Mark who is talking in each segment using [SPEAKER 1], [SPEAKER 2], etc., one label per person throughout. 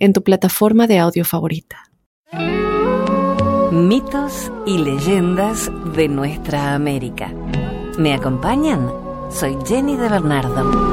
[SPEAKER 1] en tu plataforma de audio favorita.
[SPEAKER 2] Mitos y leyendas de nuestra América. ¿Me acompañan? Soy Jenny de Bernardo.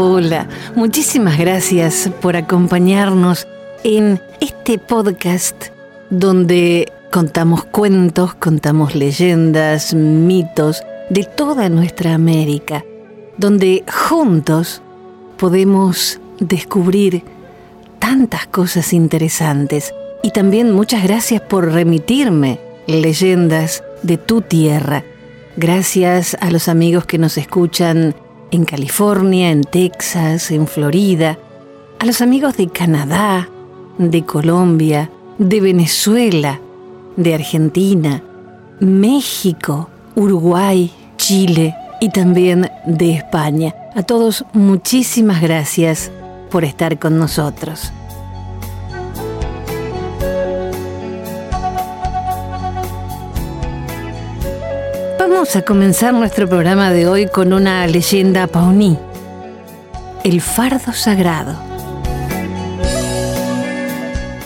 [SPEAKER 2] Hola, muchísimas gracias por acompañarnos en este podcast donde contamos cuentos, contamos leyendas, mitos de toda nuestra América, donde juntos podemos descubrir tantas cosas interesantes. Y también muchas gracias por remitirme leyendas de tu tierra. Gracias a los amigos que nos escuchan en California, en Texas, en Florida, a los amigos de Canadá, de Colombia, de Venezuela, de Argentina, México, Uruguay, Chile y también de España. A todos muchísimas gracias por estar con nosotros. Vamos a comenzar nuestro programa de hoy con una leyenda pauní, el fardo sagrado.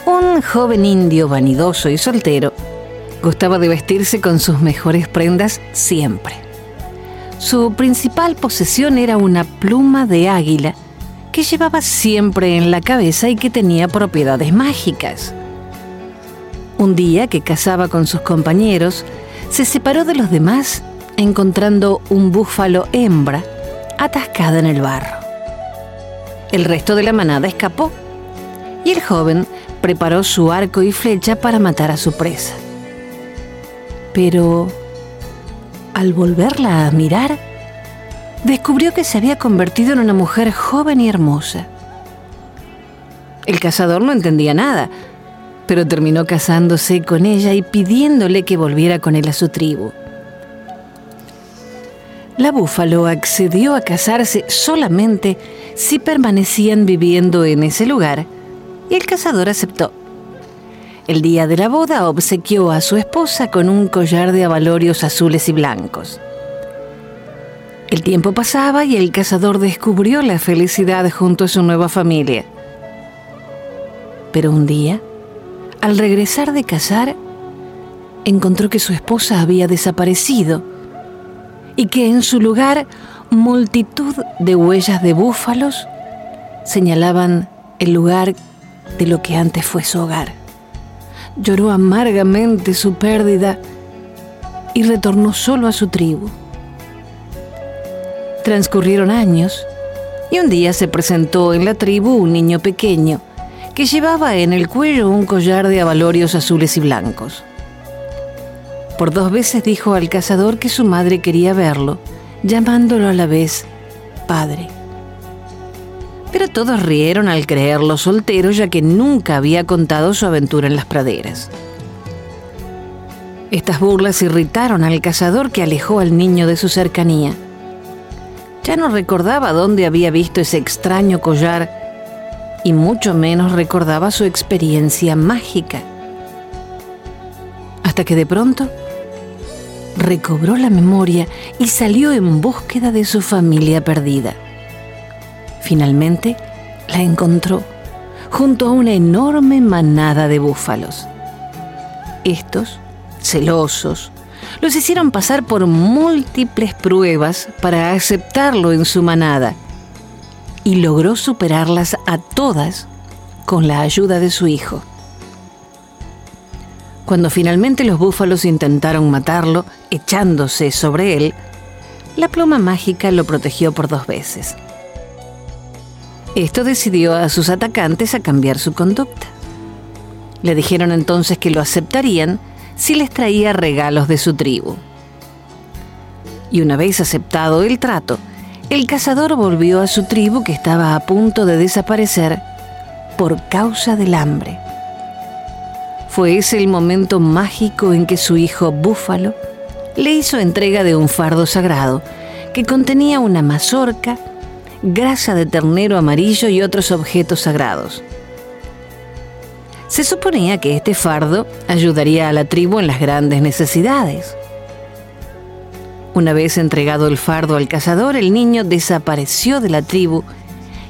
[SPEAKER 2] Un joven indio vanidoso y soltero gustaba de vestirse con sus mejores prendas siempre. Su principal posesión era una pluma de águila que llevaba siempre en la cabeza y que tenía propiedades mágicas. Un día que cazaba con sus compañeros, se separó de los demás encontrando un búfalo hembra atascada en el barro. El resto de la manada escapó y el joven preparó su arco y flecha para matar a su presa. Pero al volverla a mirar, descubrió que se había convertido en una mujer joven y hermosa. El cazador no entendía nada, pero terminó casándose con ella y pidiéndole que volviera con él a su tribu. La búfalo accedió a casarse solamente si permanecían viviendo en ese lugar y el cazador aceptó. El día de la boda obsequió a su esposa con un collar de abalorios azules y blancos. El tiempo pasaba y el cazador descubrió la felicidad junto a su nueva familia. Pero un día, al regresar de cazar, encontró que su esposa había desaparecido y que en su lugar multitud de huellas de búfalos señalaban el lugar de lo que antes fue su hogar. Lloró amargamente su pérdida y retornó solo a su tribu. Transcurrieron años y un día se presentó en la tribu un niño pequeño que llevaba en el cuello un collar de abalorios azules y blancos. Por dos veces dijo al cazador que su madre quería verlo, llamándolo a la vez padre. Pero todos rieron al creerlo soltero, ya que nunca había contado su aventura en las praderas. Estas burlas irritaron al cazador que alejó al niño de su cercanía. Ya no recordaba dónde había visto ese extraño collar y mucho menos recordaba su experiencia mágica. Hasta que de pronto recobró la memoria y salió en búsqueda de su familia perdida. Finalmente la encontró junto a una enorme manada de búfalos. Estos, celosos, los hicieron pasar por múltiples pruebas para aceptarlo en su manada y logró superarlas a todas con la ayuda de su hijo. Cuando finalmente los búfalos intentaron matarlo, echándose sobre él, la pluma mágica lo protegió por dos veces. Esto decidió a sus atacantes a cambiar su conducta. Le dijeron entonces que lo aceptarían si les traía regalos de su tribu. Y una vez aceptado el trato, el cazador volvió a su tribu que estaba a punto de desaparecer por causa del hambre. Fue ese el momento mágico en que su hijo Búfalo le hizo entrega de un fardo sagrado que contenía una mazorca, grasa de ternero amarillo y otros objetos sagrados. Se suponía que este fardo ayudaría a la tribu en las grandes necesidades. Una vez entregado el fardo al cazador, el niño desapareció de la tribu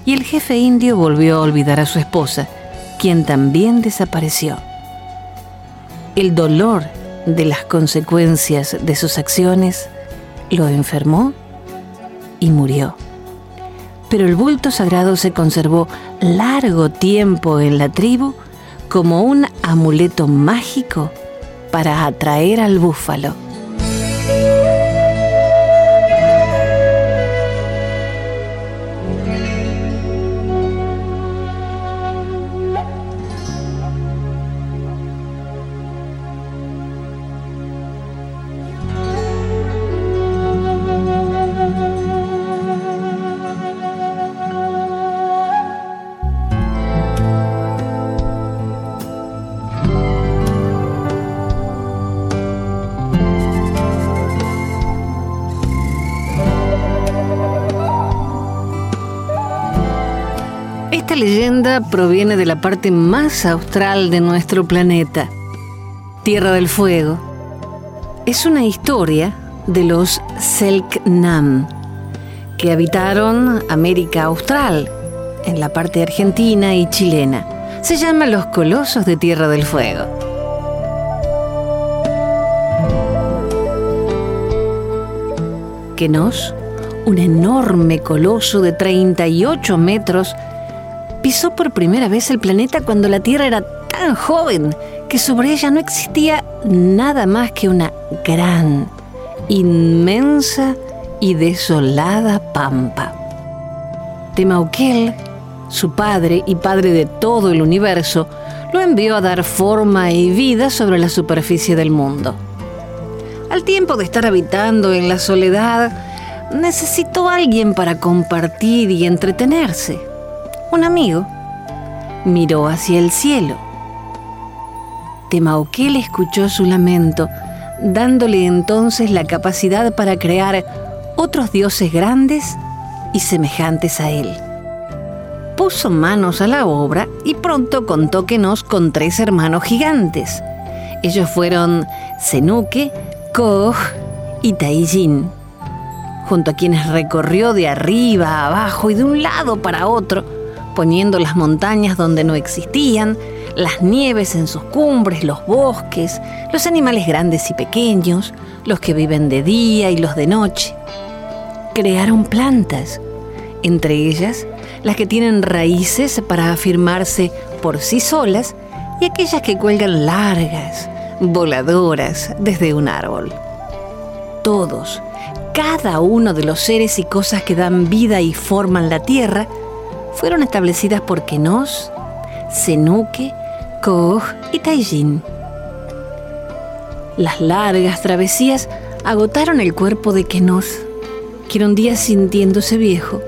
[SPEAKER 2] y el jefe indio volvió a olvidar a su esposa, quien también desapareció el dolor de las consecuencias de sus acciones lo enfermó y murió. Pero el bulto sagrado se conservó largo tiempo en la tribu como un amuleto mágico para atraer al búfalo. Proviene de la parte más austral de nuestro planeta, Tierra del Fuego. Es una historia de los Selknam, que habitaron América Austral, en la parte argentina y chilena. Se llama Los Colosos de Tierra del Fuego. Kenos, un enorme coloso de 38 metros, pisó por primera vez el planeta cuando la Tierra era tan joven que sobre ella no existía nada más que una gran, inmensa y desolada pampa. Temauquel, su padre y padre de todo el universo, lo envió a dar forma y vida sobre la superficie del mundo. Al tiempo de estar habitando en la soledad, necesitó alguien para compartir y entretenerse un amigo, miró hacia el cielo. Temauquel escuchó su lamento, dándole entonces la capacidad para crear otros dioses grandes y semejantes a él. Puso manos a la obra y pronto contó que nos con tres hermanos gigantes. Ellos fueron Senuque, Koh y Taijin, junto a quienes recorrió de arriba a abajo y de un lado para otro, poniendo las montañas donde no existían, las nieves en sus cumbres, los bosques, los animales grandes y pequeños, los que viven de día y los de noche. Crearon plantas, entre ellas las que tienen raíces para afirmarse por sí solas y aquellas que cuelgan largas, voladoras desde un árbol. Todos, cada uno de los seres y cosas que dan vida y forman la tierra, fueron establecidas por Kenos, Senuque, Koh y Taijin. Las largas travesías agotaron el cuerpo de Kenos, quien un día sintiéndose viejo,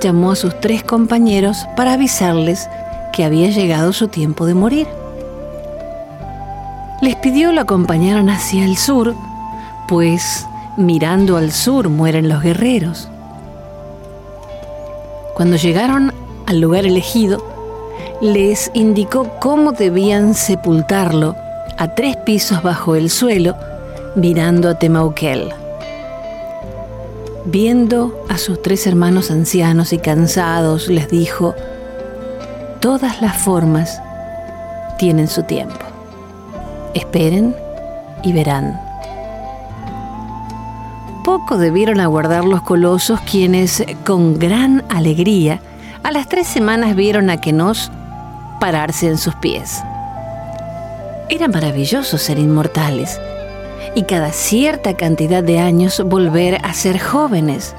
[SPEAKER 2] llamó a sus tres compañeros para avisarles que había llegado su tiempo de morir. Les pidió lo acompañaran hacia el sur, pues mirando al sur mueren los guerreros. Cuando llegaron al lugar elegido, les indicó cómo debían sepultarlo a tres pisos bajo el suelo, mirando a Temauquel. Viendo a sus tres hermanos ancianos y cansados, les dijo, todas las formas tienen su tiempo. Esperen y verán. Poco debieron aguardar los colosos quienes, con gran alegría, a las tres semanas vieron a Kenos pararse en sus pies. Era maravilloso ser inmortales. y cada cierta cantidad de años volver a ser jóvenes.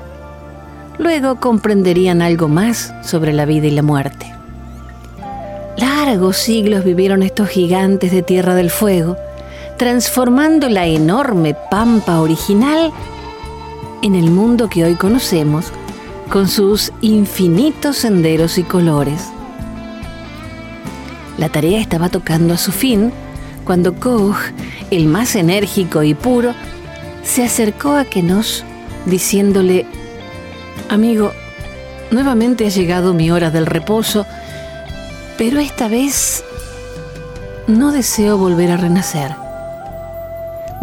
[SPEAKER 2] Luego comprenderían algo más sobre la vida y la muerte. Largos siglos vivieron estos gigantes de Tierra del Fuego, transformando la enorme pampa original en el mundo que hoy conocemos, con sus infinitos senderos y colores. La tarea estaba tocando a su fin cuando Koch, el más enérgico y puro, se acercó a Kenos diciéndole, Amigo, nuevamente ha llegado mi hora del reposo, pero esta vez no deseo volver a renacer.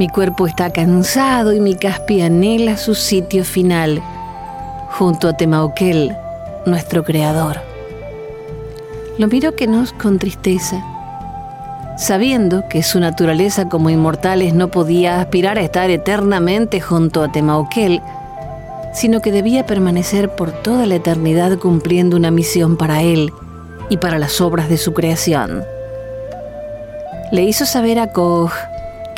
[SPEAKER 2] Mi cuerpo está cansado y mi caspi anhela su sitio final, junto a Temauquel, nuestro creador. Lo miró Kenos con tristeza sabiendo que su naturaleza como inmortales no podía aspirar a estar eternamente junto a Temauquel, sino que debía permanecer por toda la eternidad cumpliendo una misión para él y para las obras de su creación. Le hizo saber a Koch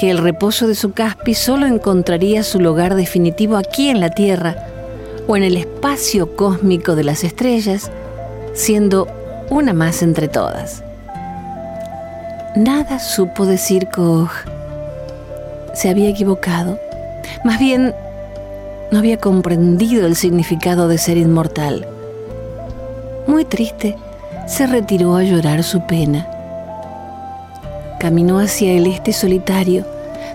[SPEAKER 2] que el reposo de su Caspi solo encontraría su lugar definitivo aquí en la Tierra o en el espacio cósmico de las estrellas, siendo una más entre todas. Nada supo decir Koch. Se había equivocado. Más bien, no había comprendido el significado de ser inmortal. Muy triste, se retiró a llorar su pena. Caminó hacia el este solitario,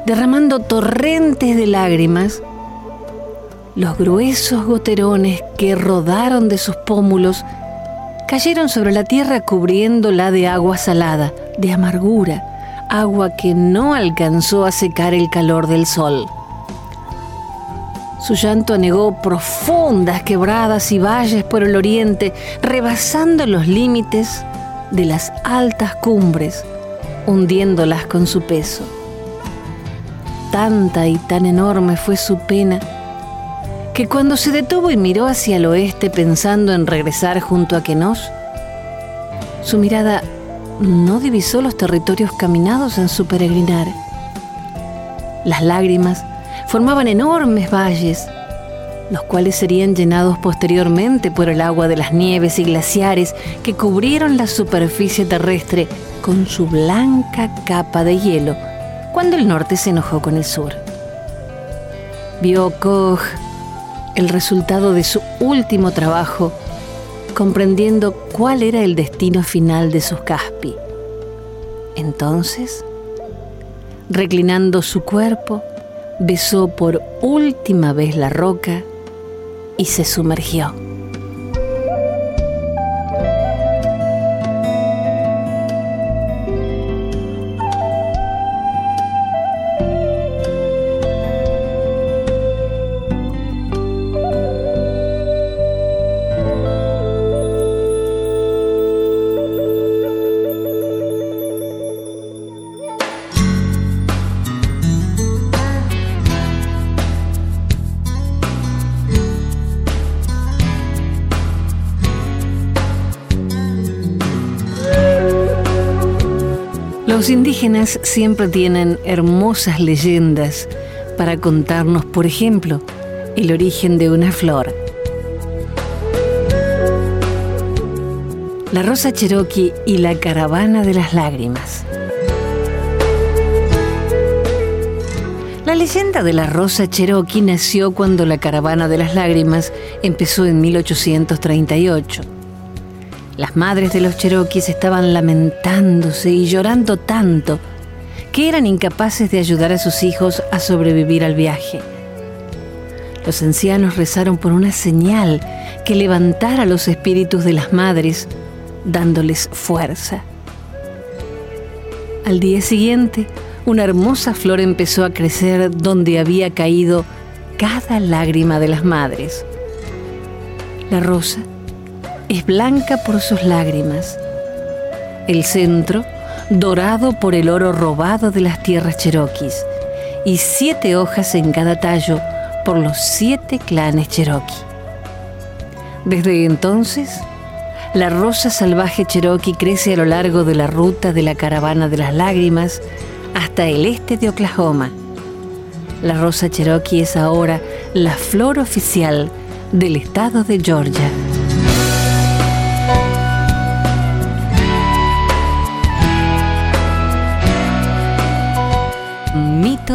[SPEAKER 2] derramando torrentes de lágrimas. Los gruesos goterones que rodaron de sus pómulos cayeron sobre la tierra cubriéndola de agua salada, de amargura, agua que no alcanzó a secar el calor del sol. Su llanto anegó profundas quebradas y valles por el oriente, rebasando los límites de las altas cumbres, hundiéndolas con su peso. Tanta y tan enorme fue su pena que cuando se detuvo y miró hacia el oeste pensando en regresar junto a Kenos, su mirada no divisó los territorios caminados en su peregrinar. Las lágrimas formaban enormes valles, los cuales serían llenados posteriormente por el agua de las nieves y glaciares que cubrieron la superficie terrestre con su blanca capa de hielo cuando el norte se enojó con el sur. Vio Koch el resultado de su último trabajo, comprendiendo cuál era el destino final de sus Caspi. Entonces, reclinando su cuerpo, besó por última vez la roca y se sumergió. Indígenas siempre tienen hermosas leyendas para contarnos, por ejemplo, el origen de una flor. La rosa cherokee y la caravana de las lágrimas. La leyenda de la rosa cherokee nació cuando la caravana de las lágrimas empezó en 1838. Las madres de los cherokees estaban lamentándose y llorando tanto que eran incapaces de ayudar a sus hijos a sobrevivir al viaje. Los ancianos rezaron por una señal que levantara los espíritus de las madres, dándoles fuerza. Al día siguiente, una hermosa flor empezó a crecer donde había caído cada lágrima de las madres. La rosa es blanca por sus lágrimas. El centro, dorado por el oro robado de las tierras cheroquis, y siete hojas en cada tallo por los siete clanes cherokee. Desde entonces, la rosa salvaje cherokee crece a lo largo de la ruta de la caravana de las lágrimas hasta el este de Oklahoma, La rosa cherokee es ahora la flor oficial del estado de Georgia.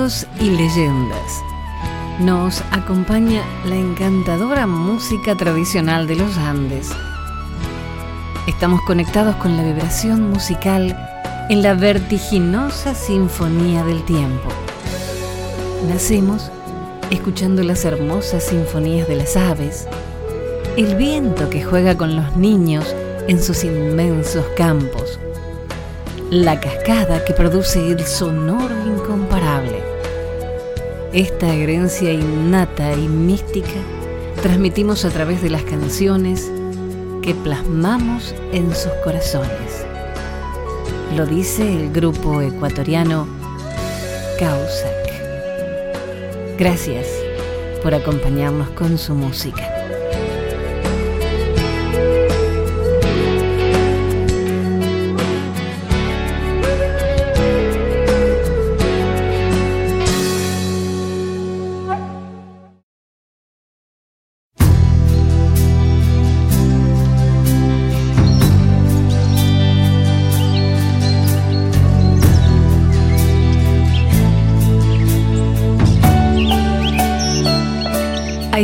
[SPEAKER 2] Y leyendas. Nos acompaña la encantadora música tradicional de los Andes. Estamos conectados con la vibración musical en la vertiginosa sinfonía del tiempo. Nacemos escuchando las hermosas sinfonías de las aves, el viento que juega con los niños en sus inmensos campos, la cascada que produce el sonoro incomparable. Esta herencia innata y mística transmitimos a través de las canciones que plasmamos en sus corazones. Lo dice el grupo ecuatoriano Causa. Gracias por acompañarnos con su música.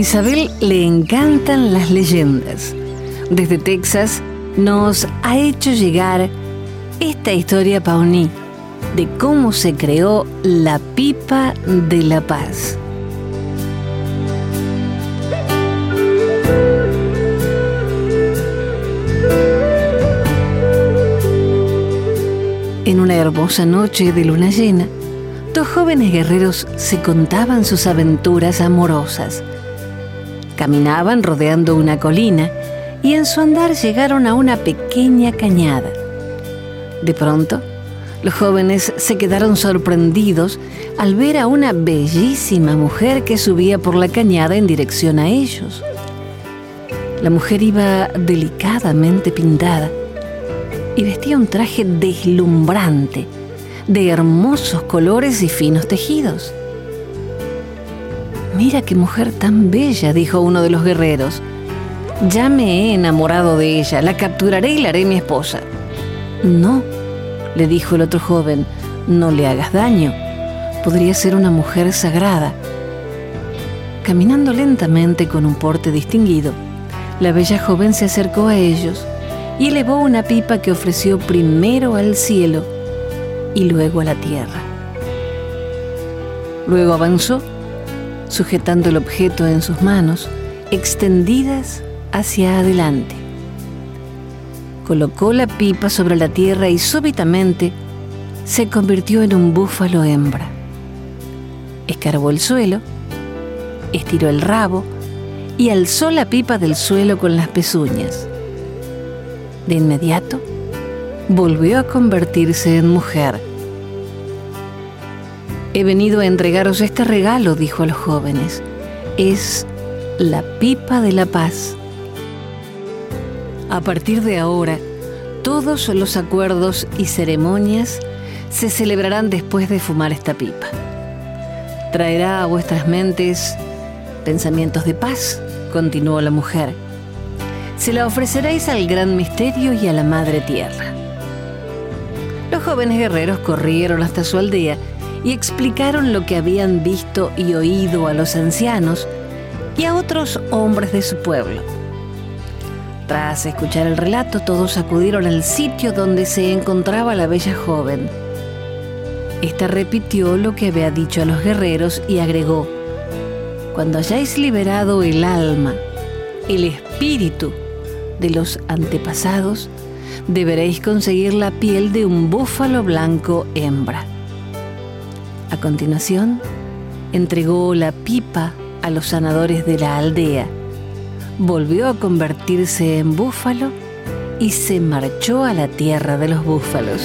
[SPEAKER 2] Isabel le encantan las leyendas. Desde Texas nos ha hecho llegar esta historia Pauni de cómo se creó la pipa de la paz. En una hermosa noche de luna llena, dos jóvenes guerreros se contaban sus aventuras amorosas Caminaban rodeando una colina y en su andar llegaron a una pequeña cañada. De pronto, los jóvenes se quedaron sorprendidos al ver a una bellísima mujer que subía por la cañada en dirección a ellos. La mujer iba delicadamente pintada y vestía un traje deslumbrante, de hermosos colores y finos tejidos. Mira qué mujer tan bella, dijo uno de los guerreros. Ya me he enamorado de ella, la capturaré y la haré mi esposa. No, le dijo el otro joven, no le hagas daño. Podría ser una mujer sagrada. Caminando lentamente con un porte distinguido, la bella joven se acercó a ellos y elevó una pipa que ofreció primero al cielo y luego a la tierra. Luego avanzó sujetando el objeto en sus manos, extendidas hacia adelante. Colocó la pipa sobre la tierra y súbitamente se convirtió en un búfalo hembra. Escarbó el suelo, estiró el rabo y alzó la pipa del suelo con las pezuñas. De inmediato, volvió a convertirse en mujer He venido a entregaros este regalo, dijo a los jóvenes. Es la pipa de la paz. A partir de ahora, todos los acuerdos y ceremonias se celebrarán después de fumar esta pipa. Traerá a vuestras mentes pensamientos de paz, continuó la mujer. Se la ofreceréis al gran misterio y a la madre tierra. Los jóvenes guerreros corrieron hasta su aldea y explicaron lo que habían visto y oído a los ancianos y a otros hombres de su pueblo. Tras escuchar el relato, todos acudieron al sitio donde se encontraba la bella joven. Esta repitió lo que había dicho a los guerreros y agregó, Cuando hayáis liberado el alma, el espíritu de los antepasados, deberéis conseguir la piel de un búfalo blanco hembra. A continuación, entregó la pipa a los sanadores de la aldea, volvió a convertirse en búfalo y se marchó a la tierra de los búfalos.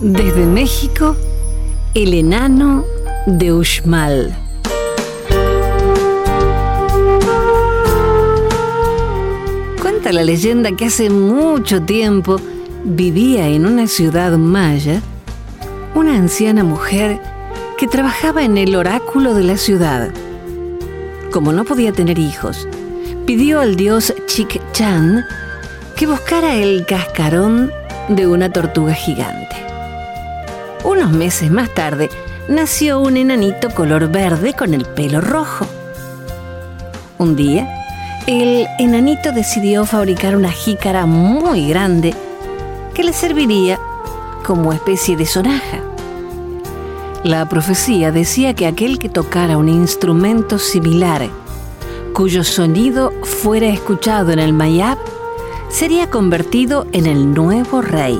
[SPEAKER 2] Desde México, el enano de Uxmal. Cuenta la leyenda que hace mucho tiempo vivía en una ciudad maya una anciana mujer que trabajaba en el oráculo de la ciudad. Como no podía tener hijos, pidió al dios Chik-chan que buscara el cascarón de una tortuga gigante. Unos meses más tarde, nació un enanito color verde con el pelo rojo. Un día, el enanito decidió fabricar una jícara muy grande que le serviría como especie de sonaja. La profecía decía que aquel que tocara un instrumento similar, cuyo sonido fuera escuchado en el Mayab, sería convertido en el nuevo rey.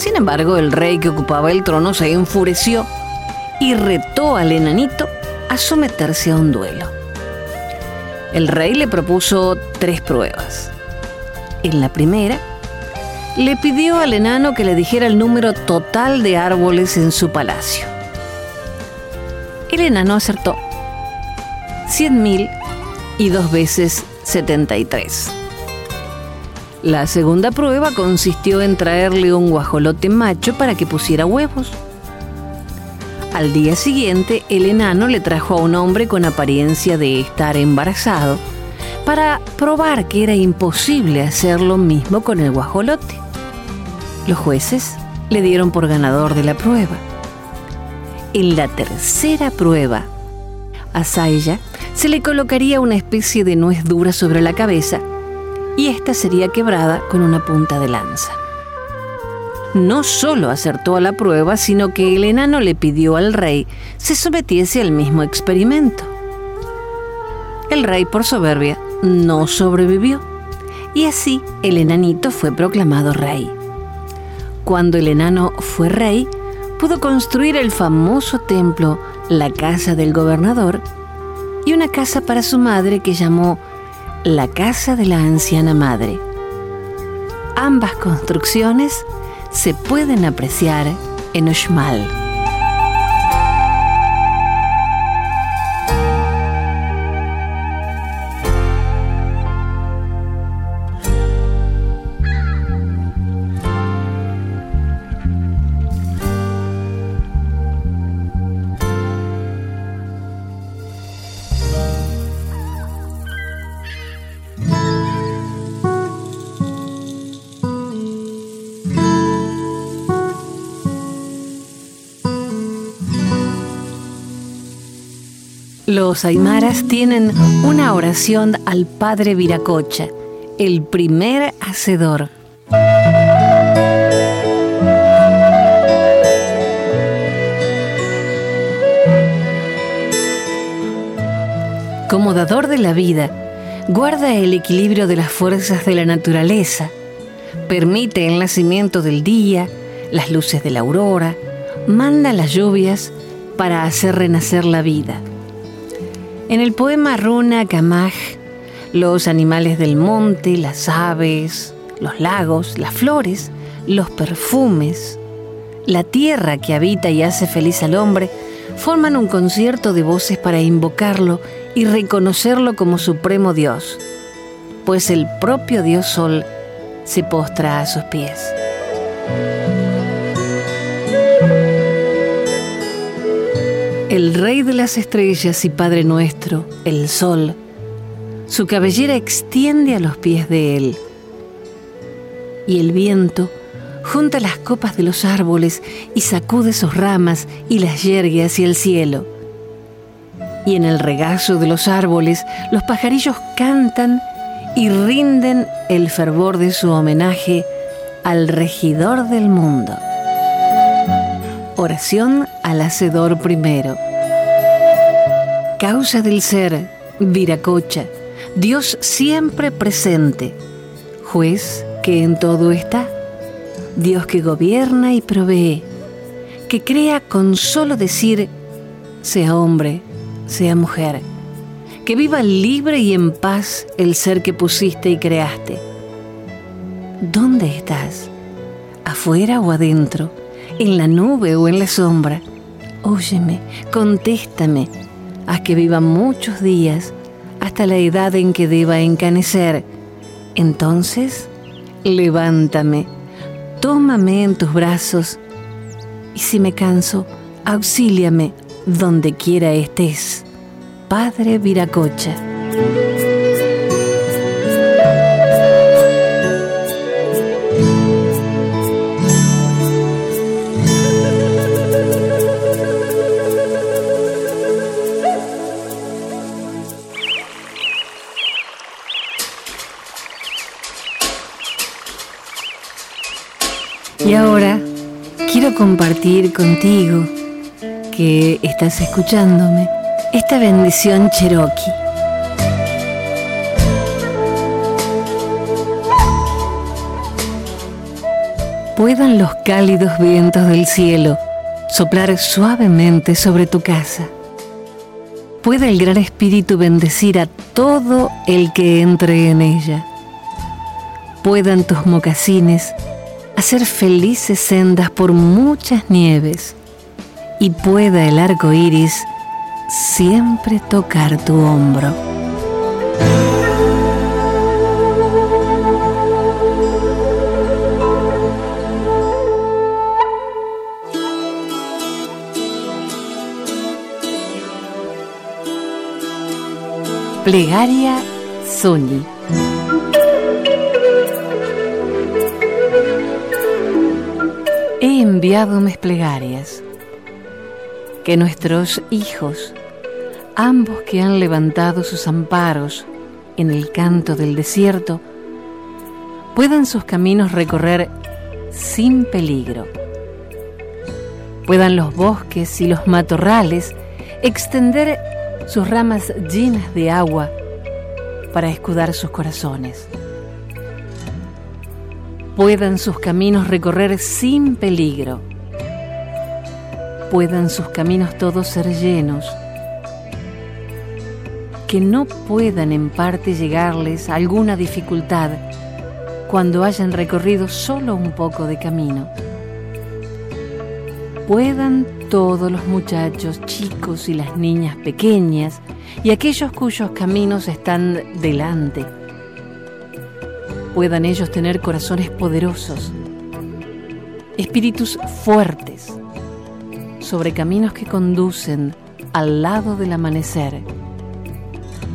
[SPEAKER 2] Sin embargo, el rey que ocupaba el trono se enfureció y retó al enanito a someterse a un duelo. El rey le propuso tres pruebas. En la primera, le pidió al enano que le dijera el número total de árboles en su palacio. El enano acertó. Cien mil y dos veces 73. La segunda prueba consistió en traerle un guajolote macho para que pusiera huevos. Al día siguiente, el enano le trajo a un hombre con apariencia de estar embarazado para probar que era imposible hacer lo mismo con el guajolote. Los jueces le dieron por ganador de la prueba. En la tercera prueba, a Saya se le colocaría una especie de nuez dura sobre la cabeza y ésta sería quebrada con una punta de lanza. No solo acertó a la prueba, sino que el enano le pidió al rey se sometiese al mismo experimento. El rey, por soberbia, no sobrevivió, y así el enanito fue proclamado rey. Cuando el enano fue rey, pudo construir el famoso templo, la casa del gobernador, y una casa para su madre que llamó la casa de la anciana madre. Ambas construcciones se pueden apreciar en Uxmal. Los aymaras tienen una oración al Padre Viracocha, el primer hacedor. Como dador de la vida, guarda el equilibrio de las fuerzas de la naturaleza, permite el nacimiento del día, las luces de la aurora, manda las lluvias para hacer renacer la vida. En el poema Runa Kamaj, los animales del monte, las aves, los lagos, las flores, los perfumes, la tierra que habita y hace feliz al hombre, forman un concierto de voces para invocarlo y reconocerlo como supremo Dios, pues el propio Dios Sol se postra a sus pies. El Rey de las Estrellas y Padre nuestro, el Sol, su cabellera extiende a los pies de él. Y el viento junta las copas de los árboles y sacude sus ramas y las yergue hacia el cielo. Y en el regazo de los árboles los pajarillos cantan y rinden el fervor de su homenaje al regidor del mundo. Oración al Hacedor primero. Causa del ser, Viracocha, Dios siempre presente, juez que en todo está, Dios que gobierna y provee, que crea con solo decir, sea hombre, sea mujer, que viva libre y en paz el ser que pusiste y creaste. ¿Dónde estás? ¿Afuera o adentro? En la nube o en la sombra. Óyeme, contéstame, haz que viva muchos días hasta la edad en que deba encanecer. Entonces, levántame, tómame en tus brazos y si me canso, auxíliame donde quiera estés. Padre Viracocha. Compartir contigo que estás escuchándome esta bendición cherokee. Puedan los cálidos vientos del cielo soplar suavemente sobre tu casa. Pueda el gran espíritu bendecir a todo el que entre en ella. Puedan tus mocasines hacer felices sendas por muchas nieves y pueda el arco iris siempre tocar tu hombro. Plegaria. Enviado mis plegarias. Que nuestros hijos, ambos que han levantado sus amparos en el canto del desierto, puedan sus caminos recorrer sin peligro. Puedan los bosques y los matorrales extender sus ramas llenas de agua para escudar sus corazones puedan sus caminos recorrer sin peligro, puedan sus caminos todos ser llenos, que no puedan en parte llegarles alguna dificultad cuando hayan recorrido solo un poco de camino. Puedan todos los muchachos chicos y las niñas pequeñas y aquellos cuyos caminos están delante puedan ellos tener corazones poderosos, espíritus fuertes, sobre caminos que conducen al lado del amanecer,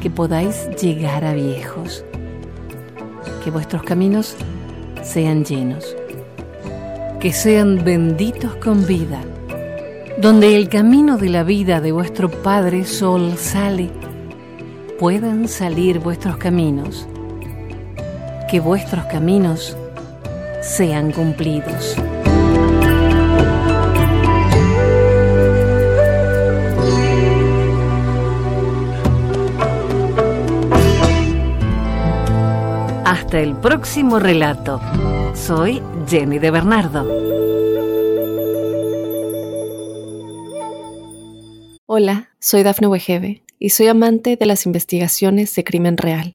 [SPEAKER 2] que podáis llegar a viejos, que vuestros caminos sean llenos, que sean benditos con vida, donde el camino de la vida de vuestro Padre Sol sale, puedan salir vuestros caminos que vuestros caminos sean cumplidos. Hasta el próximo relato. Soy Jenny de Bernardo.
[SPEAKER 1] Hola, soy Dafne Wegebe y soy amante de las investigaciones de crimen real.